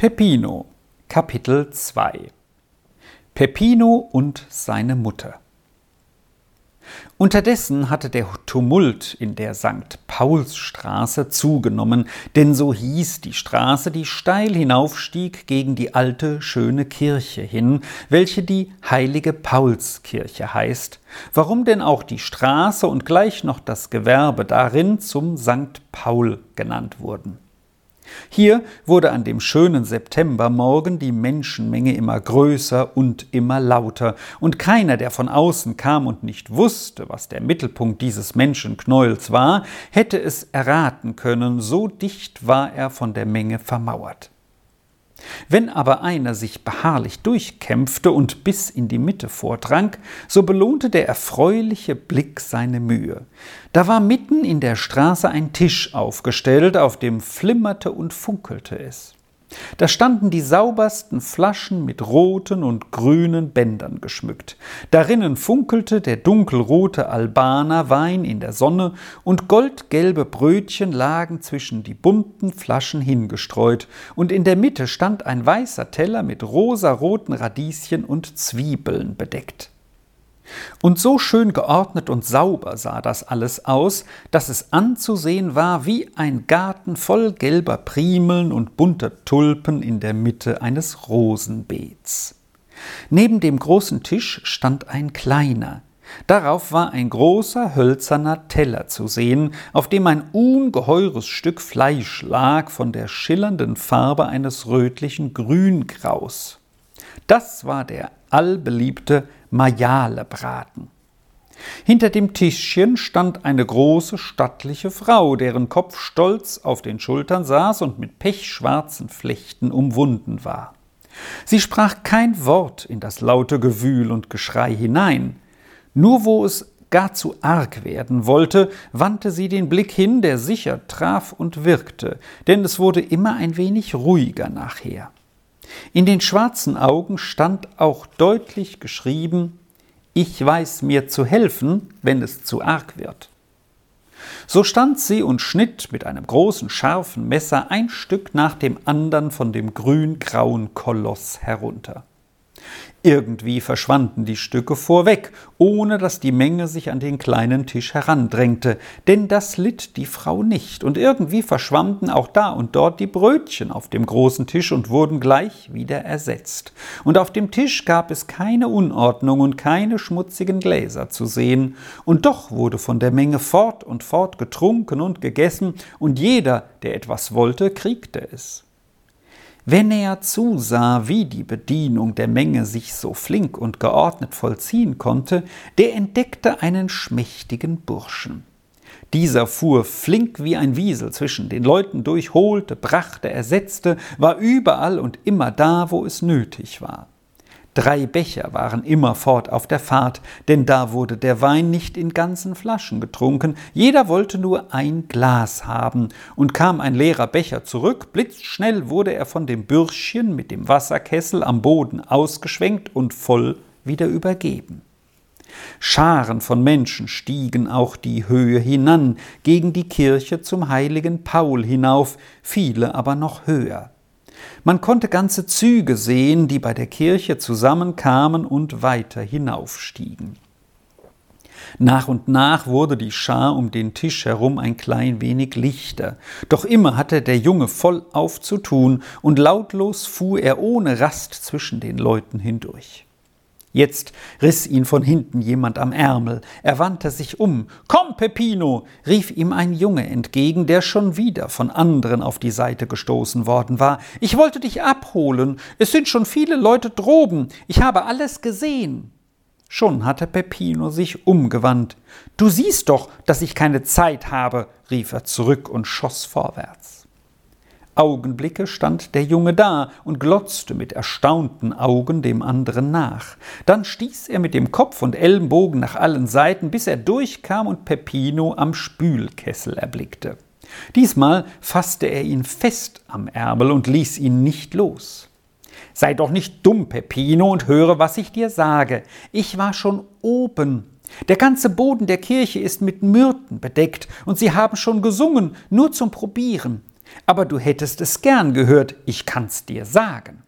Peppino Kapitel 2 Peppino und seine Mutter Unterdessen hatte der Tumult in der St. Paulsstraße zugenommen, denn so hieß die Straße, die steil hinaufstieg gegen die alte schöne Kirche hin, welche die heilige Paulskirche heißt, warum denn auch die Straße und gleich noch das Gewerbe darin zum St. Paul genannt wurden. Hier wurde an dem schönen Septembermorgen die Menschenmenge immer größer und immer lauter, und keiner, der von außen kam und nicht wusste, was der Mittelpunkt dieses Menschenknäuels war, hätte es erraten können, so dicht war er von der Menge vermauert. Wenn aber einer sich beharrlich durchkämpfte und bis in die Mitte vordrang, so belohnte der erfreuliche Blick seine Mühe. Da war mitten in der Straße ein Tisch aufgestellt, auf dem flimmerte und funkelte es. Da standen die saubersten Flaschen mit roten und grünen Bändern geschmückt. Darinnen funkelte der dunkelrote Albaner Wein in der Sonne und goldgelbe Brötchen lagen zwischen die bunten Flaschen hingestreut, und in der Mitte stand ein weißer Teller mit rosaroten Radieschen und Zwiebeln bedeckt. Und so schön geordnet und sauber sah das alles aus, dass es anzusehen war wie ein Garten voll gelber Primeln und bunter Tulpen in der Mitte eines Rosenbeets. Neben dem großen Tisch stand ein kleiner. Darauf war ein großer hölzerner Teller zu sehen, auf dem ein ungeheures Stück Fleisch lag von der schillernden Farbe eines rötlichen Grüngraus. Das war der allbeliebte Majalebraten. Hinter dem Tischchen stand eine große, stattliche Frau, deren Kopf stolz auf den Schultern saß und mit pechschwarzen Flechten umwunden war. Sie sprach kein Wort in das laute Gewühl und Geschrei hinein, nur wo es gar zu arg werden wollte, wandte sie den Blick hin, der sicher traf und wirkte, denn es wurde immer ein wenig ruhiger nachher. In den schwarzen Augen stand auch deutlich geschrieben Ich weiß mir zu helfen, wenn es zu arg wird. So stand sie und schnitt mit einem großen scharfen Messer ein Stück nach dem andern von dem grün-grauen Koloss herunter. Irgendwie verschwanden die Stücke vorweg, ohne dass die Menge sich an den kleinen Tisch herandrängte, denn das litt die Frau nicht, und irgendwie verschwanden auch da und dort die Brötchen auf dem großen Tisch und wurden gleich wieder ersetzt. Und auf dem Tisch gab es keine Unordnung und keine schmutzigen Gläser zu sehen, und doch wurde von der Menge fort und fort getrunken und gegessen, und jeder, der etwas wollte, kriegte es. Wenn er zusah, wie die Bedienung der Menge sich so flink und geordnet vollziehen konnte, der entdeckte einen schmächtigen Burschen. Dieser fuhr flink wie ein Wiesel zwischen den Leuten durch, holte, brachte, ersetzte, war überall und immer da, wo es nötig war. Drei Becher waren immerfort auf der Fahrt, denn da wurde der Wein nicht in ganzen Flaschen getrunken, jeder wollte nur ein Glas haben, und kam ein leerer Becher zurück, blitzschnell wurde er von dem Bürschchen mit dem Wasserkessel am Boden ausgeschwenkt und voll wieder übergeben. Scharen von Menschen stiegen auch die Höhe hinan, gegen die Kirche zum heiligen Paul hinauf, viele aber noch höher. Man konnte ganze Züge sehen, die bei der Kirche zusammenkamen und weiter hinaufstiegen. Nach und nach wurde die Schar um den Tisch herum ein klein wenig lichter, doch immer hatte der Junge voll aufzutun, und lautlos fuhr er ohne Rast zwischen den Leuten hindurch. Jetzt riss ihn von hinten jemand am Ärmel. Er wandte sich um. Komm, Peppino! rief ihm ein Junge entgegen, der schon wieder von anderen auf die Seite gestoßen worden war. Ich wollte dich abholen. Es sind schon viele Leute droben. Ich habe alles gesehen. Schon hatte Peppino sich umgewandt. Du siehst doch, dass ich keine Zeit habe, rief er zurück und schoss vorwärts. Augenblicke stand der Junge da und glotzte mit erstaunten Augen dem anderen nach. Dann stieß er mit dem Kopf und Ellenbogen nach allen Seiten, bis er durchkam und Peppino am Spülkessel erblickte. Diesmal fasste er ihn fest am Ärmel und ließ ihn nicht los. Sei doch nicht dumm, Peppino, und höre, was ich dir sage. Ich war schon oben. Der ganze Boden der Kirche ist mit Myrten bedeckt, und sie haben schon gesungen, nur zum Probieren. Aber du hättest es gern gehört, ich kann's dir sagen.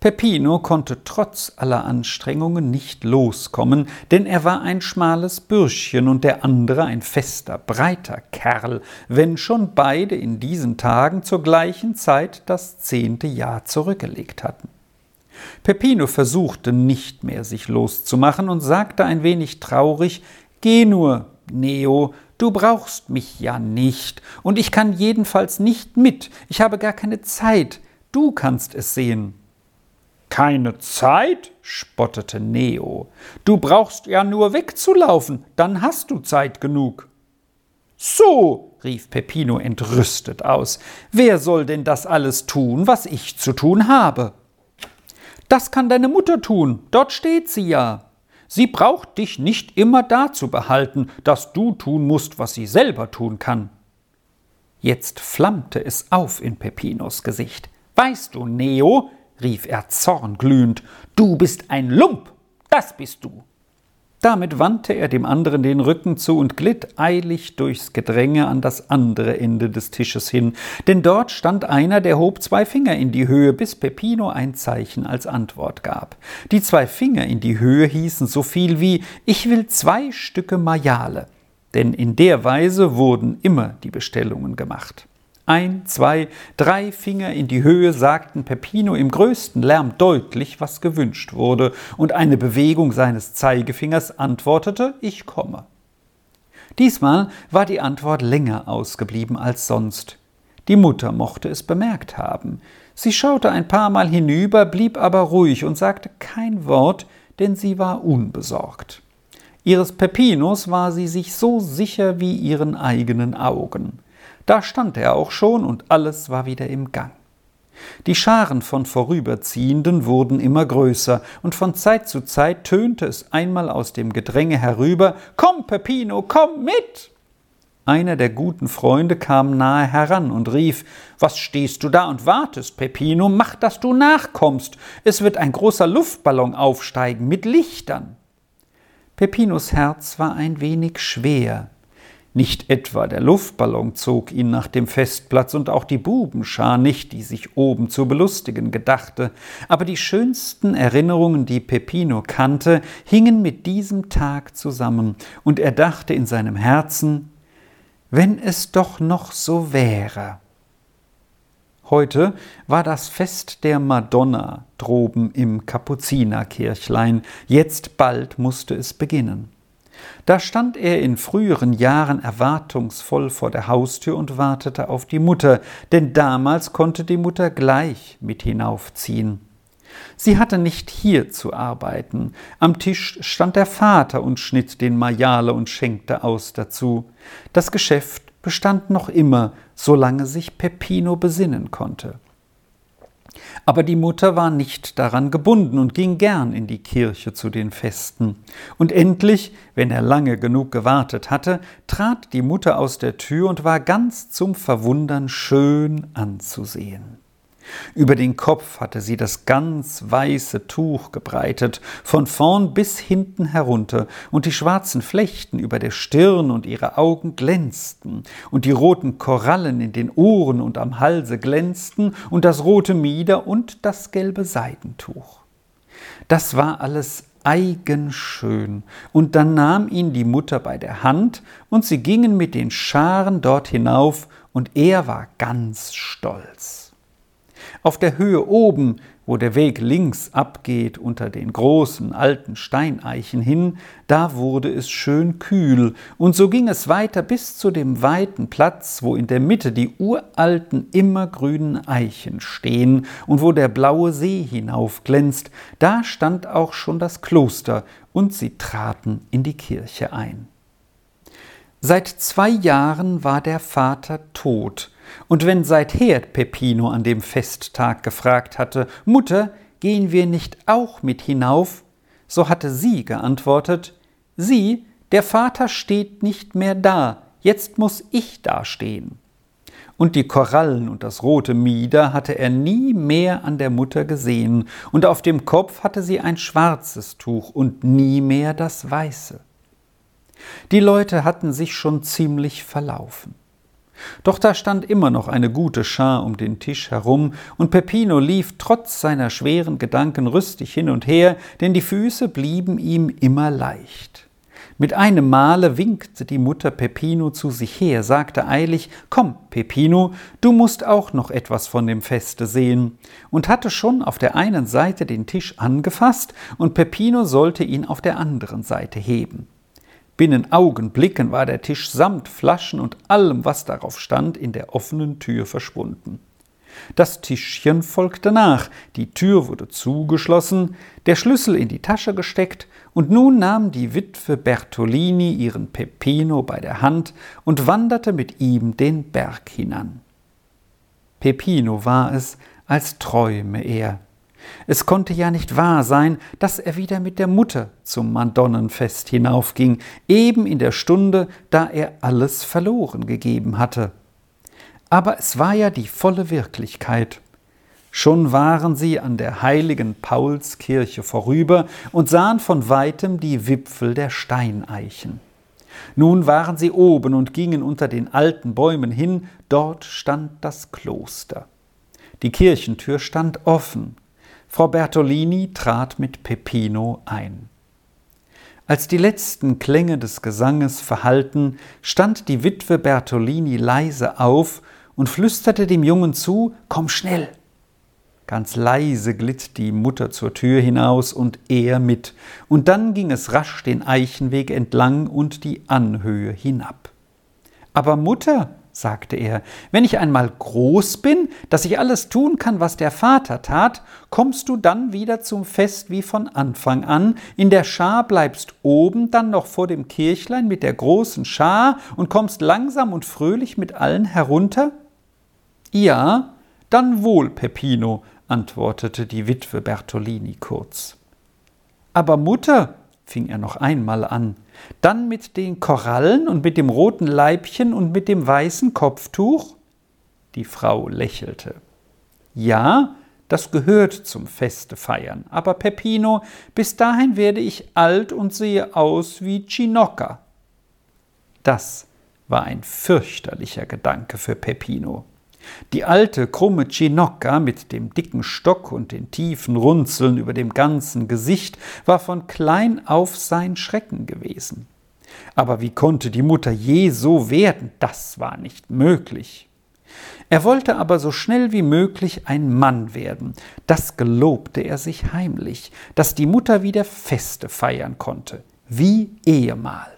Peppino konnte trotz aller Anstrengungen nicht loskommen, denn er war ein schmales Bürschchen und der andere ein fester, breiter Kerl, wenn schon beide in diesen Tagen zur gleichen Zeit das zehnte Jahr zurückgelegt hatten. Peppino versuchte nicht mehr sich loszumachen und sagte ein wenig traurig Geh nur, Neo, du brauchst mich ja nicht, und ich kann jedenfalls nicht mit, ich habe gar keine Zeit, du kannst es sehen. Keine Zeit? spottete Neo. Du brauchst ja nur wegzulaufen, dann hast du Zeit genug. So, rief Peppino entrüstet aus, wer soll denn das alles tun, was ich zu tun habe? Das kann deine Mutter tun, dort steht sie ja. Sie braucht dich nicht immer da zu behalten, dass du tun musst, was sie selber tun kann. Jetzt flammte es auf in Peppinos Gesicht. Weißt du, Neo, rief er zornglühend, du bist ein Lump, das bist du. Damit wandte er dem anderen den Rücken zu und glitt eilig durchs Gedränge an das andere Ende des Tisches hin, denn dort stand einer, der hob zwei Finger in die Höhe, bis Peppino ein Zeichen als Antwort gab. Die zwei Finger in die Höhe hießen so viel wie Ich will zwei Stücke Majale, denn in der Weise wurden immer die Bestellungen gemacht. Ein, zwei, drei Finger in die Höhe sagten Peppino im größten Lärm deutlich, was gewünscht wurde, und eine Bewegung seines Zeigefingers antwortete Ich komme. Diesmal war die Antwort länger ausgeblieben als sonst. Die Mutter mochte es bemerkt haben. Sie schaute ein paar Mal hinüber, blieb aber ruhig und sagte kein Wort, denn sie war unbesorgt. Ihres Peppinos war sie sich so sicher wie ihren eigenen Augen. Da stand er auch schon und alles war wieder im Gang. Die Scharen von Vorüberziehenden wurden immer größer, und von Zeit zu Zeit tönte es einmal aus dem Gedränge herüber Komm, Peppino, komm mit. Einer der guten Freunde kam nahe heran und rief Was stehst du da und wartest, Peppino? Mach, dass du nachkommst. Es wird ein großer Luftballon aufsteigen mit Lichtern. Peppinos Herz war ein wenig schwer, nicht etwa der Luftballon zog ihn nach dem Festplatz und auch die Bubenschar nicht, die sich oben zu belustigen gedachte, aber die schönsten Erinnerungen, die Peppino kannte, hingen mit diesem Tag zusammen, und er dachte in seinem Herzen, wenn es doch noch so wäre. Heute war das Fest der Madonna droben im Kapuzinerkirchlein, jetzt bald musste es beginnen. Da stand er in früheren Jahren erwartungsvoll vor der Haustür und wartete auf die Mutter, denn damals konnte die Mutter gleich mit hinaufziehen. Sie hatte nicht hier zu arbeiten. Am Tisch stand der Vater und schnitt den Majale und schenkte aus dazu. Das Geschäft bestand noch immer, solange sich Peppino besinnen konnte. Aber die Mutter war nicht daran gebunden und ging gern in die Kirche zu den Festen. Und endlich, wenn er lange genug gewartet hatte, trat die Mutter aus der Tür und war ganz zum Verwundern schön anzusehen. Über den Kopf hatte sie das ganz weiße Tuch gebreitet, von vorn bis hinten herunter, und die schwarzen Flechten über der Stirn und ihre Augen glänzten, und die roten Korallen in den Ohren und am Halse glänzten, und das rote Mieder und das gelbe Seidentuch. Das war alles eigenschön, und dann nahm ihn die Mutter bei der Hand, und sie gingen mit den Scharen dort hinauf, und er war ganz stolz. Auf der Höhe oben, wo der Weg links abgeht unter den großen alten Steineichen hin, da wurde es schön kühl, und so ging es weiter bis zu dem weiten Platz, wo in der Mitte die uralten immergrünen Eichen stehen und wo der blaue See hinaufglänzt, da stand auch schon das Kloster, und sie traten in die Kirche ein. Seit zwei Jahren war der Vater tot, und wenn seither Peppino an dem Festtag gefragt hatte, Mutter, gehen wir nicht auch mit hinauf? So hatte sie geantwortet, Sie, der Vater steht nicht mehr da, jetzt muss ich dastehen. Und die Korallen und das rote Mieder hatte er nie mehr an der Mutter gesehen, und auf dem Kopf hatte sie ein schwarzes Tuch und nie mehr das weiße. Die Leute hatten sich schon ziemlich verlaufen. Doch da stand immer noch eine gute Schar um den Tisch herum, und Peppino lief trotz seiner schweren Gedanken rüstig hin und her, denn die Füße blieben ihm immer leicht. Mit einem Male winkte die Mutter Peppino zu sich her, sagte eilig Komm, Peppino, du musst auch noch etwas von dem Feste sehen, und hatte schon auf der einen Seite den Tisch angefasst, und Peppino sollte ihn auf der anderen Seite heben. Binnen Augenblicken war der Tisch samt Flaschen und allem, was darauf stand, in der offenen Tür verschwunden. Das Tischchen folgte nach, die Tür wurde zugeschlossen, der Schlüssel in die Tasche gesteckt, und nun nahm die Witwe Bertolini ihren Peppino bei der Hand und wanderte mit ihm den Berg hinan. Peppino war es, als träume er. Es konnte ja nicht wahr sein, dass er wieder mit der Mutter zum Madonnenfest hinaufging, eben in der Stunde, da er alles verloren gegeben hatte. Aber es war ja die volle Wirklichkeit. Schon waren sie an der heiligen Paulskirche vorüber und sahen von weitem die Wipfel der Steineichen. Nun waren sie oben und gingen unter den alten Bäumen hin, dort stand das Kloster. Die Kirchentür stand offen, Frau Bertolini trat mit Peppino ein. Als die letzten Klänge des Gesanges verhallten, stand die Witwe Bertolini leise auf und flüsterte dem Jungen zu Komm schnell. Ganz leise glitt die Mutter zur Tür hinaus und er mit, und dann ging es rasch den Eichenweg entlang und die Anhöhe hinab. Aber Mutter, sagte er, wenn ich einmal groß bin, dass ich alles tun kann, was der Vater tat, kommst du dann wieder zum Fest wie von Anfang an, in der Schar bleibst oben, dann noch vor dem Kirchlein mit der großen Schar und kommst langsam und fröhlich mit allen herunter? Ja, dann wohl, Peppino, antwortete die Witwe Bertolini kurz. Aber Mutter, fing er noch einmal an, dann mit den Korallen und mit dem roten Leibchen und mit dem weißen Kopftuch? Die Frau lächelte. Ja, das gehört zum Feste feiern. Aber Peppino, bis dahin werde ich alt und sehe aus wie Chinocca. Das war ein fürchterlicher Gedanke für Peppino. Die alte, krumme Chinocca mit dem dicken Stock und den tiefen Runzeln über dem ganzen Gesicht war von klein auf sein Schrecken gewesen. Aber wie konnte die Mutter je so werden? Das war nicht möglich. Er wollte aber so schnell wie möglich ein Mann werden. Das gelobte er sich heimlich, dass die Mutter wieder Feste feiern konnte, wie ehemals.